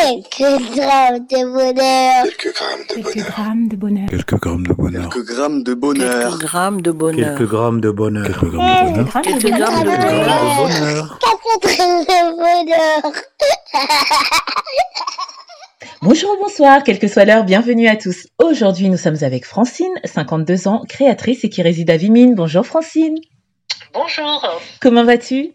Quelques grammes de bonheur. Quelques grammes de Quelques bonheur. grammes de bonheur. Quelques grammes de bonheur. Quelques grammes de bonheur. Quelques grammes de bonheur. Quelques grammes de bonheur. Quelques grammes de bonheur. Grammes de Quelques bonheur. grammes de Quelques grammes de bonheur. bonheur. Quatre grammes de bonheur. Bonjour, bonsoir, quelle que soit l'heure, bienvenue à tous. Aujourd'hui, nous sommes avec Francine, 52 ans, créatrice et qui réside à Vimine. Bonjour Francine, Bonjour. comment vas-tu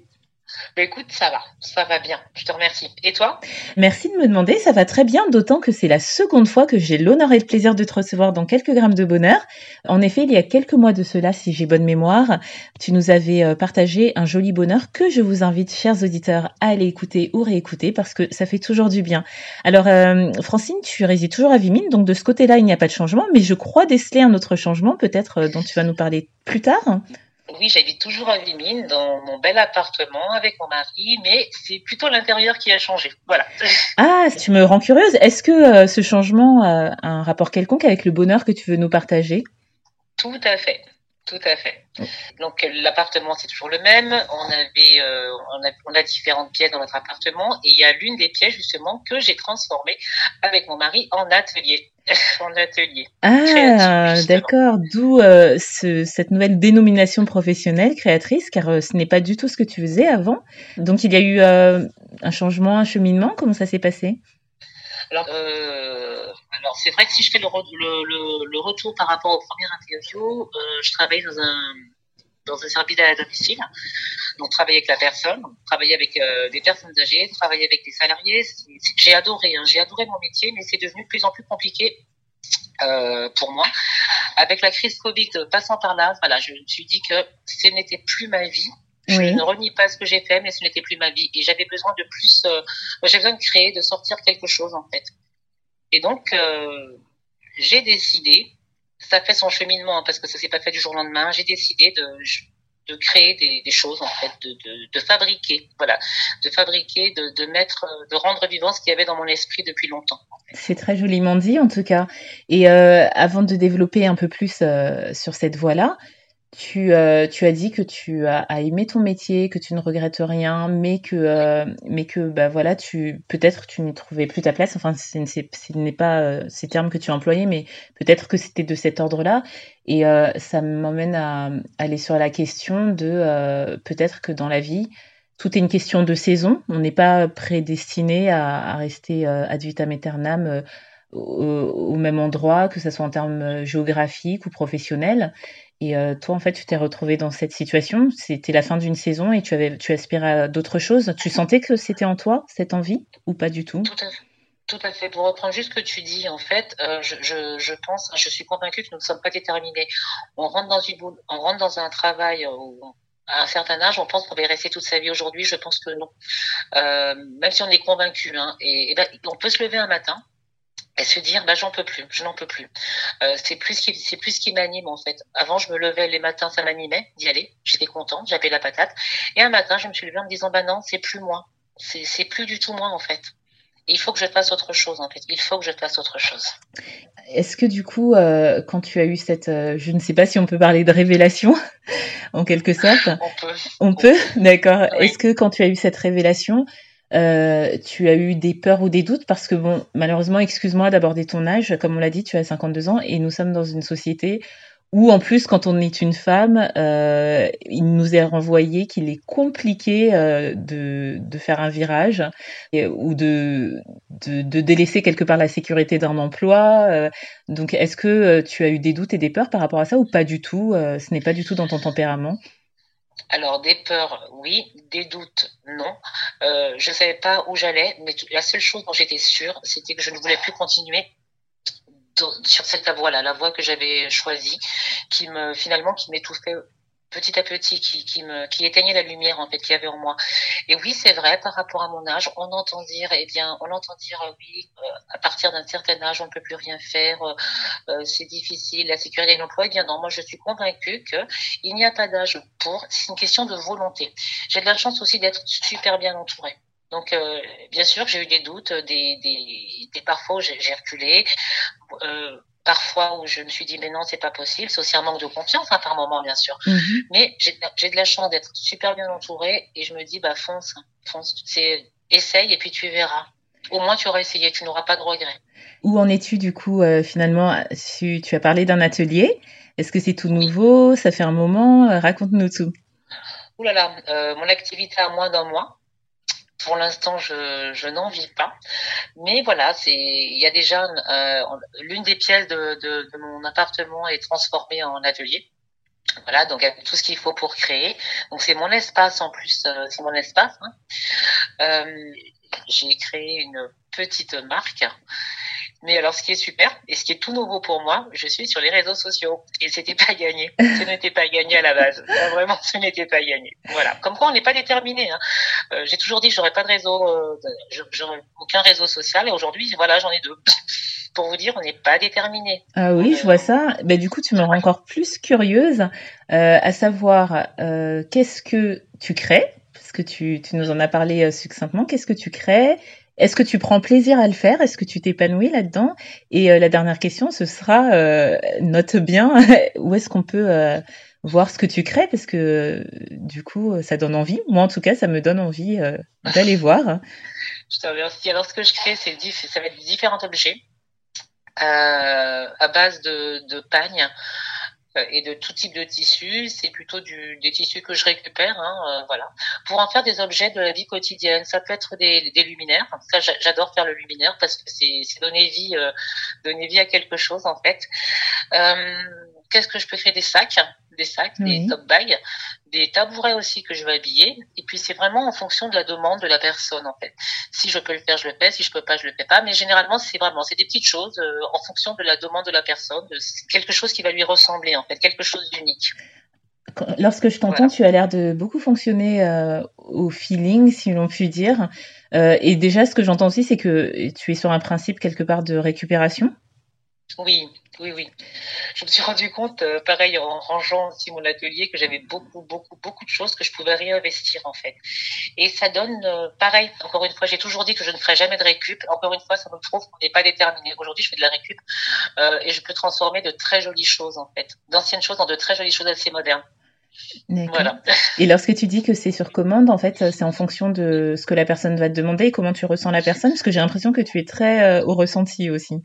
Bah écoute, ça va, ça va bien. Je te remercie. Et toi? Merci de me demander, ça va très bien, d'autant que c'est la seconde fois que j'ai l'honneur et le plaisir de te recevoir dans quelques grammes de bonheur. En effet, il y a quelques mois de cela, si j'ai bonne mémoire, tu nous avais euh, partagé un joli bonheur que je vous invite, chers auditeurs, à aller écouter ou réécouter parce que ça fait toujours du bien. Alors, euh, Francine, tu résides toujours à Vimine, donc de ce côté-là, il n'y a pas de changement, mais je crois déceler un autre changement, peut-être euh, dont tu vas nous parler plus tard. Oui, j'habite toujours à Vimine, dans mon bel appartement avec mon mari, mais c'est plutôt l'intérieur qui a changé. Voilà. Ah, tu me rends curieuse. Est-ce que euh, ce changement a un rapport quelconque avec le bonheur que tu veux nous partager? Tout à fait. Tout à fait. Donc euh, l'appartement c'est toujours le même. On avait, euh, on, a, on a différentes pièces dans notre appartement et il y a l'une des pièces justement que j'ai transformée avec mon mari en atelier. en atelier. Ah, d'accord. D'où euh, ce- cette nouvelle dénomination professionnelle, créatrice, car euh, ce n'est pas du tout ce que tu faisais avant. Donc il y a eu euh, un changement, un cheminement. Comment ça s'est passé? Alors, alors c'est vrai que si je fais le, re- le, le, le retour par rapport aux premières interviews, je travaillais dans un dans un service à domicile, donc travailler avec la personne, travailler avec euh, des personnes âgées, travailler avec des salariés. J'ai adoré, hein, j'ai adoré mon métier, mais c'est devenu de plus en plus compliqué euh, pour moi. Avec la crise Covid passant par là, voilà, je me suis dit que ce n'était plus ma vie. Je Oui. ne renie pas ce que j'ai fait, mais ce n'était plus ma vie. Et j'avais besoin de plus, euh, j'avais besoin de créer, de sortir quelque chose, en fait. Et donc, euh, j'ai décidé, ça fait son cheminement, hein, parce que ça s'est pas fait du jour au lendemain, j'ai décidé de, de créer des, choses, en fait, de, de, fabriquer, voilà, de fabriquer, de, mettre, de rendre vivant ce qu'il y avait dans mon esprit depuis longtemps. C'est très joliment dit en tout cas. Et euh, avant de développer un peu plus euh, sur cette voie-là, tu, euh, tu as dit que tu as, aimé ton métier, que tu ne regrettes rien, mais que, euh, mais que bah, voilà, tu peut-être tu n'y trouvais plus ta place. Enfin, ce n'est pas euh, ces termes que tu as employés, mais peut-être que c'était de cet ordre-là. Et ça m'emmène à aller sur la question de peut-être que dans la vie, tout est une question de saison. On n'est pas prédestiné à, rester ad vitam aeternam au, au même endroit, que ce soit en termes géographiques ou professionnels. Et euh, toi, en fait, tu t'es retrouvé dans cette situation. C'était la fin d'une saison et tu avais, tu aspirais à d'autres choses. Tu sentais que c'était en toi cette envie ou pas du tout? Tout à fait. Pour reprendre juste ce que tu dis, en fait, euh, je, je, pense, je suis convaincue que nous ne sommes pas déterminés. On rentre dans une boule, on rentre dans un travail où, à un certain âge, on pense qu'on va y rester toute sa vie. Aujourd'hui, je pense que non. Euh, même si on est convaincu, hein, et, et ben, on peut se lever un matin et se dire, bah, j'en peux plus, je n'en peux plus. Euh, c'est plus ce qui, c'est plus ce qui m'anime en fait. Avant, je me levais les matins, ça m'animait d'y aller. J'étais contente, j'avais la patate. Et un matin, je me suis levée en me disant, bah non, c'est plus moi. C'est, c'est plus du tout moi en fait. Il faut que je fasse autre chose en fait. Il faut que je fasse autre chose. Est-ce que du coup, euh, quand tu as eu cette, euh, je ne sais pas si on peut parler de révélation, en quelque sorte, On peut. on peut, d'accord. Oui. Est-ce que quand tu as eu cette révélation, euh, tu as eu des peurs ou des doutes Parce que bon, malheureusement, excuse-moi d'aborder ton âge, comme on l'a dit, tu as 52 ans et nous sommes dans une société où en plus, quand on est une femme, euh, il nous est renvoyé qu'il est compliqué euh, de, de faire un virage ou de, de, de délaisser quelque part la sécurité d'un emploi. euh. donc, est-ce que euh, tu as eu des doutes et des peurs par rapport à ça ou pas du tout? Ce n'est pas du tout dans ton tempérament Alors des peurs, oui. Des doutes, non. Euh, je savais pas où j'allais, mais la seule chose dont j'étais sûre, c'était que je ne voulais plus continuer sur cette voie-là, la voie que j'avais choisie, qui me finalement qui m'étouffait petit à petit, qui, qui me qui éteignait la lumière en fait qu'il y avait en moi. Et oui, c'est vrai, par rapport à mon âge, on entend dire, eh bien, on entend dire euh, oui, euh, à partir d'un certain âge, on ne peut plus rien faire, euh, euh, c'est difficile, la sécurité de l'emploi. Eh bien non, moi je suis convaincue que il n'y a pas d'âge pour, c'est une question de volonté. J'ai de la chance aussi d'être super bien entourée. Donc, euh, bien sûr, j'ai eu des doutes, des, des, des parfois j'ai reculé, euh, parfois où je me suis dit mais non, c'est pas possible. C'est aussi un manque de confiance hein, par moment, bien sûr. Mhm. Mais j'ai j'ai de la chance d'être super bien entourée et je me dis bah fonce, fonce, c'est essaye et puis tu verras. Au moins, tu auras essayé, tu n'auras pas de regrets. Où en es-tu du coup euh, finalement? Tu, tu, as parlé d'un atelier. Est-ce que c'est tout nouveau? Ça fait un moment? Raconte-nous tout. Ouh là là, euh, mon activité a moins d'un mois. Pour l'instant, je, je n'en vis pas. Mais voilà, c'est il y a déjà euh, l'une des pièces de, de, de, mon appartement est transformée en atelier. Voilà, donc avec tout ce qu'il faut pour créer. Donc c'est mon espace en plus, euh, c'est mon espace. Hein. Euh, j'ai créé une petite marque mais alors, ce qui est super et ce qui est tout nouveau pour moi, je suis sur les réseaux sociaux et c'était pas gagné. Ce n'était pas gagné à la base. vraiment, ce n'était pas gagné. Voilà. Comme quoi, on n'est pas déterminé. Hein. Euh, J'ai toujours dit que j'aurais pas de réseau, euh, j'aurais aucun réseau social et aujourd'hui, voilà, j'en ai deux. pour vous dire, on n'est pas déterminé. Ah oui, je vois ça. Ben, du coup, tu me rends encore plus curieuse, euh, à savoir euh, qu'est-ce que tu crées? Parce que tu, tu nous en as parlé succinctement. Qu'est-ce que tu crées? Est-ce que tu prends plaisir à le faire? Est-ce que tu t'épanouis là-dedans? Et euh, la dernière question, ce sera, euh, note bien, où est-ce qu'on peut euh, voir ce que tu crées? Parce que du coup, ça donne envie. Moi, en tout cas, ça me donne envie d'aller voir. Je te remercie. Alors, ce que je crée, c'est ça va être différents objets à base de, de pagnes euh, et de tout type de tissus. C'est plutôt du, des tissus que je récupère, hein, euh, voilà, pour en faire des objets de la vie quotidienne. Ça peut être des, des luminaires. Ça, j'adore faire le luminaire parce que c'est donner vie, euh, donner vie à quelque chose en fait. Euh, Qu'est-ce que je peux créer des sacs, des sacs, des top bags, des tabourets aussi que je vais habiller. Et puis c'est vraiment en fonction de la demande de la personne en fait. Si je peux le faire, je le fais. Si je peux pas, je le fais pas. Mais généralement c'est vraiment c'est des petites choses euh, en fonction de la demande de la personne, quelque chose qui va lui ressembler en fait, quelque chose d'unique. Lorsque je t'entends, voilà. tu as l'air de beaucoup fonctionner euh, au feeling, si l'on peut dire. Euh, et déjà, ce que j'entends aussi, c'est que tu es sur un principe quelque part de récupération. Oui, oui, oui. Je me suis rendu compte, euh, pareil, en rangeant aussi mon atelier, que j'avais beaucoup, beaucoup, beaucoup de choses que je pouvais réinvestir, en fait. Et ça donne, euh, pareil, encore une fois, j'ai toujours dit que je ne ferai jamais de récup. Encore une fois, ça me prouve qu'on n'est pas déterminé. Aujourd'hui, je fais de la récup euh, et je peux transformer de très jolies choses, en fait. D'anciennes choses en de très jolies choses assez modernes. Voilà. Et lorsque tu dis que c'est sur commande, en fait, c'est en fonction de ce que la personne va te demander et comment tu ressens la personne, parce que j'ai l'impression que tu es très au ressenti aussi.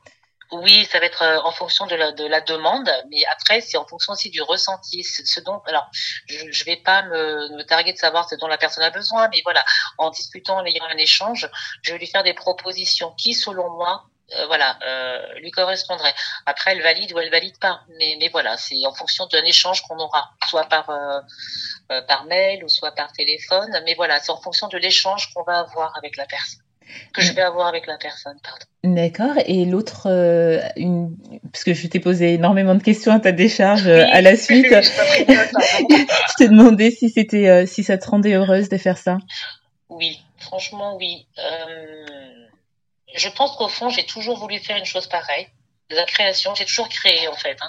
Oui, ça va être euh, en fonction de la, de la demande, mais après c'est en fonction aussi du ressenti. Ce dont, alors, je, je vais pas me, targuer de savoir ce dont la personne a besoin, mais voilà, en discutant, en ayant un échange, je vais lui faire des propositions qui, selon moi, euh, voilà, euh, lui correspondrait. Après, elle valide ou elle valide pas, mais, mais voilà, c'est en fonction d'un échange qu'on aura, soit par par mail ou soit par téléphone, mais voilà, c'est en fonction de l'échange qu'on va avoir avec la personne que je vais avoir avec la personne. D'accord. Et l'autre, euh, une... parce que je t'ai posé énormément de questions à ta décharge oui. à la suite. je t'ai demandé si c'était, euh, si ça te rendait heureuse de faire ça. Oui, franchement, oui. Euh, je pense qu'au fond, j'ai toujours voulu faire une chose pareille. La création, j'ai toujours créé en fait. Hein.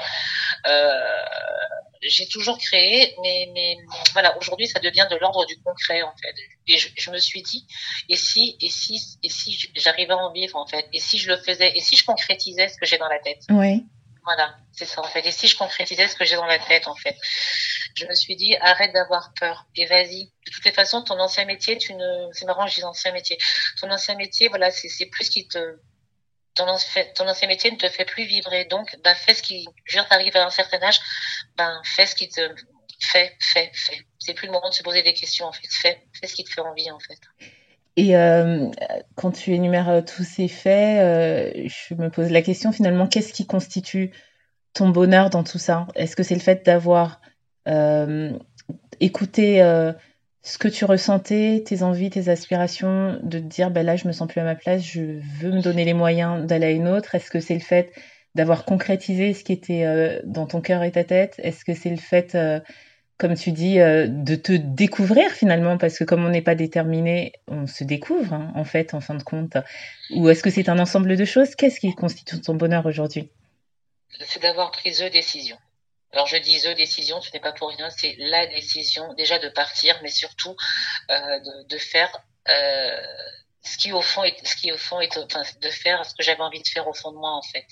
J'ai toujours créé, mais, mais voilà, aujourd'hui, ça devient de l'ordre du concret, en fait. Et je, je, me suis dit, et si, et si, et si j'arrivais à en vivre, en fait, et si je le faisais, et si je concrétisais ce que j'ai dans la tête? Oui. Voilà, c'est ça, en fait. Et si je concrétisais ce que j'ai dans la tête, en fait? Je me suis dit, arrête d'avoir peur, et vas-y. De toutes les façons, ton ancien métier, tu ne, c'est marrant, je dis ancien métier. Ton ancien métier, voilà, c'est plus qui te, ton ancien, ton ancien métier ne te fait plus vibrer. Donc, bah, fais ce qui, je veux t'arrives à un certain âge, ben, fais ce qui te, fais, fais, fais. C'est plus le moment de se poser des questions, en fait. Fais, fais ce qui te fait envie, en fait. Et euh, quand tu énumères euh, tous ces faits, euh, je me pose la question finalement, qu'est-ce qui constitue ton bonheur dans tout ça? Est-ce que c'est le fait d'avoir écouté ce que tu ressentais, tes envies, tes aspirations, de te dire bah là je me sens plus à ma place, je veux me donner les moyens d'aller à une autre. Est-ce que c'est le fait d'avoir concrétisé ce qui était euh, dans ton cœur et ta tête? Est-ce que c'est le fait, euh, comme tu dis, euh, de te découvrir finalement? Parce que comme on n'est pas déterminé, on se découvre hein, en fait, en fin de compte. Ou est-ce que c'est un ensemble de choses? Qu'est-ce qui constitue ton bonheur aujourd'hui? C'est d'avoir pris the décision. Alors je dis the décision, ce n'est pas pour rien, c'est la décision déjà de partir, mais surtout euh, de, de, faire euh, ce qui au fond est, ce qui au fond est, enfin, de faire ce que j'avais envie de faire au fond de moi en fait.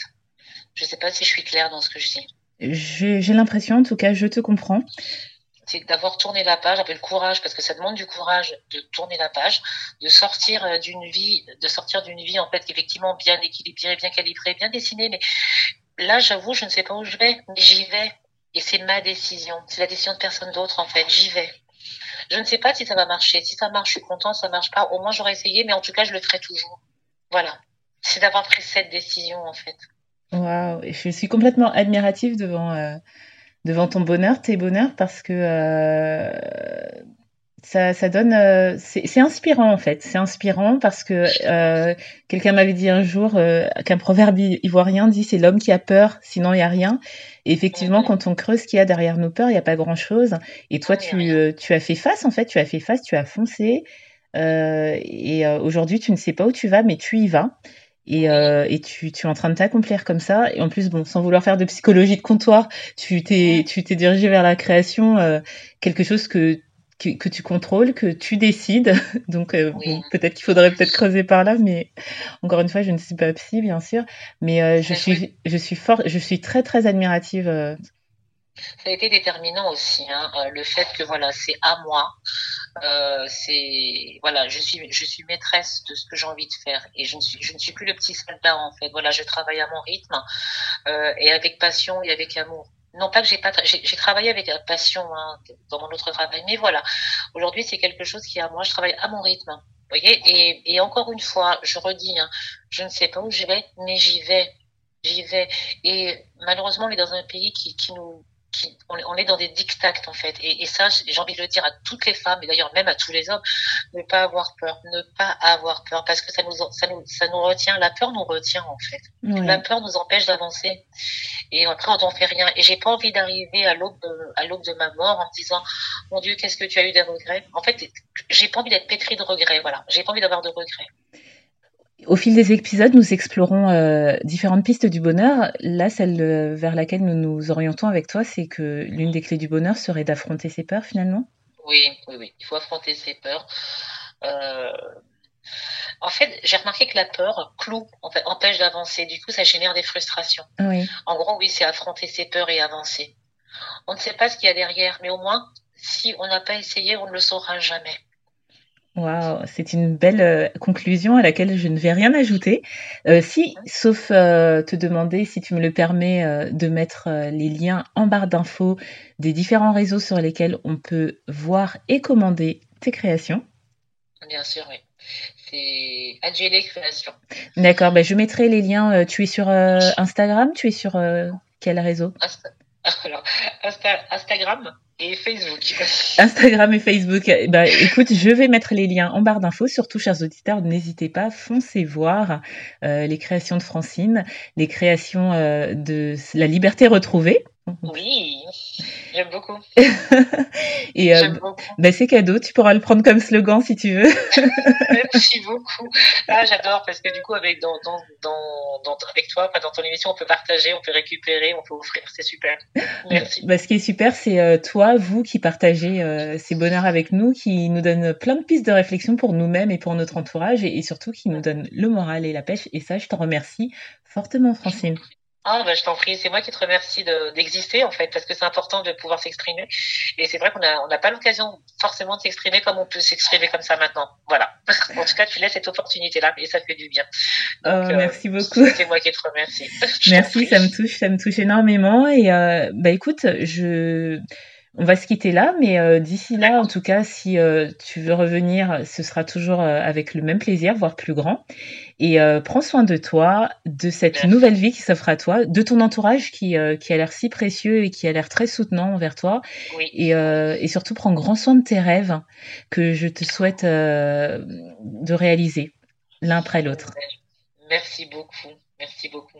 Je ne sais pas si je suis claire dans ce que je dis. J'ai l'impression, en tout cas, je te comprends. c'est d'avoir tourné la page, avec le courage, parce que ça demande du courage de tourner la page, de sortir euh, d'une vie, de sortir d'une vie en fait effectivement bien équilibrée, bien calibrée, bien dessinée. Mais là, j'avoue, je ne sais pas où je vais, mais j'y vais. Et c'est ma décision. C'est la décision de personne d'autre en fait. J'y vais. Je ne sais pas si ça va marcher. Si ça marche, je suis contente. Si ça marche pas, au moins j'aurais essayé, mais en tout cas, je le ferai toujours. Voilà. C'est d'avoir pris cette décision en fait. Waouh, je suis complètement admirative devant, euh, devant ton bonheur, tes bonheurs, parce que euh, ça, ça donne. euh, c'est inspirant en fait. C'est inspirant parce que euh, quelqu'un m'avait dit un jour euh, qu'un proverbe ivoirien dit c'est l'homme qui a peur, sinon il n'y a rien. Et effectivement, quand on creuse ce qu'il y a derrière nos peurs, il n'y a pas grand-chose. Et toi, tu, as fait face en fait, tu as fait face, tu as foncé. Et aujourd'hui, tu ne sais pas où tu vas, mais tu y vas. Et, euh, et tu, tu es en train de t'accomplir comme ça. Et en plus, bon, sans vouloir faire de psychologie de comptoir, tu t'es, tu t'es dirigé vers la création, euh, quelque chose que, que, que tu contrôles, que tu décides. Donc, euh, Oui. bon, peut-être qu'il faudrait peut-être creuser par là, mais encore une fois, je ne suis pas psy, bien sûr. Mais euh, je suis, je suis fort, je suis très, très admirative. euh, Ça a été déterminant aussi, hein, le fait que voilà, c'est à moi. C'est voilà, je suis je suis maîtresse de ce que j'ai envie de faire et je ne suis je ne suis plus le petit soldat en fait. Voilà, je travaille à mon rythme et avec passion et avec amour. Non pas que j'ai pas j'ai travaillé avec passion hein, dans mon autre travail, mais voilà, aujourd'hui c'est quelque chose qui à moi. Je travaille à mon rythme. Voyez et, et encore une fois, je redis, hein, je ne sais pas où je vais, mais j'y vais, j'y vais. Et malheureusement, on est dans un pays qui, qui nous qui, on, est- on est dans des dictats en fait. Et, et ça, j'ai envie de le dire à toutes les femmes, et d'ailleurs même à tous les hommes, ne pas avoir peur, ne pas avoir peur, parce que ça nous, ça nous, ça nous retient, la peur nous retient en fait. La peur nous empêche d'avancer. Et après, on n'en fait rien. Et j'ai pas envie d'arriver à l'aube de, à l'aube de ma mort en me disant, mon Dieu, qu'est-ce que tu as eu des regrets? En fait, j'ai pas envie d'être pétri de regrets, voilà. J'ai pas envie d'avoir de regrets. Au fil des épisodes, nous explorons euh, différentes pistes du bonheur. Là, celle euh, vers laquelle nous nous orientons avec toi, c'est que l'une des clés du bonheur serait d'affronter ses peurs finalement. Oui, oui, oui. Il faut affronter ses peurs. Euh, En fait, j'ai remarqué que la peur cloue, en fait, empêche d'avancer. Du coup, ça génère des frustrations. Oui. En gros, oui, c'est affronter ses peurs et avancer. On ne sait pas ce qu'il y a derrière, mais au moins, si on n'a pas essayé, on ne le saura jamais. Waouh, c'est une belle euh, conclusion à laquelle je ne vais rien ajouter. Euh, si, sauf euh, te demander, si tu me le permets, de mettre les liens en barre d'infos des différents réseaux sur lesquels on peut voir et commander tes créations. Bien sûr, oui. C'est Adjélé Création. D'accord, ben je mettrai les liens. tu es sur Instagram Tu es sur quel réseau? Insta- Alors, Insta- Instagram et Facebook. Instagram et Facebook. Eh Ben, écoute, je vais mettre les liens en barre d'infos. Surtout, chers auditeurs, n'hésitez pas, foncez voir euh, les créations de Francine, les créations euh, de la liberté retrouvée. Oui, j'aime beaucoup. Et euh, J'aime beaucoup. ben, c'est cadeau, tu pourras le prendre comme slogan si tu veux. Merci beaucoup. Ah, j'adore parce que du coup, avec, dans, dans, dans, dans- avec toi, dans ton émission, on peut partager, on peut récupérer, on peut offrir. C'est super. Merci. Ben, ce qui est super, c'est euh, toi, vous qui partagez euh, ces bonheurs avec nous, qui nous donne plein de pistes de réflexion pour nous-mêmes et pour notre entourage, et, et surtout qui nous donne le moral et la pêche. Et ça, je t'en remercie fortement, Francine. Ah, bah, je t'en prie. C'est moi qui te remercie de- d'exister, en fait, parce que c'est important de pouvoir s'exprimer. Et c'est vrai qu'on a, on n'a pas l'occasion forcément de s'exprimer comme on peut s'exprimer comme ça maintenant. Voilà. En tout cas, tu laisses cette opportunité-là et ça fait du bien. Oh, euh, merci beaucoup. C'est moi qui te remercie. Merci, ça me touche, ça me touche énormément. Et euh, bah écoute, je, on va se quitter là, mais euh, d'ici là, en tout cas, si euh, tu veux revenir, ce sera toujours euh, avec le même plaisir, voire plus grand. Et euh, prends soin de toi, de cette Merci. nouvelle vie qui s'offre à toi, de ton entourage qui, euh, qui a l'air si précieux et qui a l'air très soutenant envers toi. Oui. Et, euh, et surtout, prends grand soin de tes rêves que je te souhaite euh, de réaliser l'un après l'autre. Merci beaucoup. Merci beaucoup.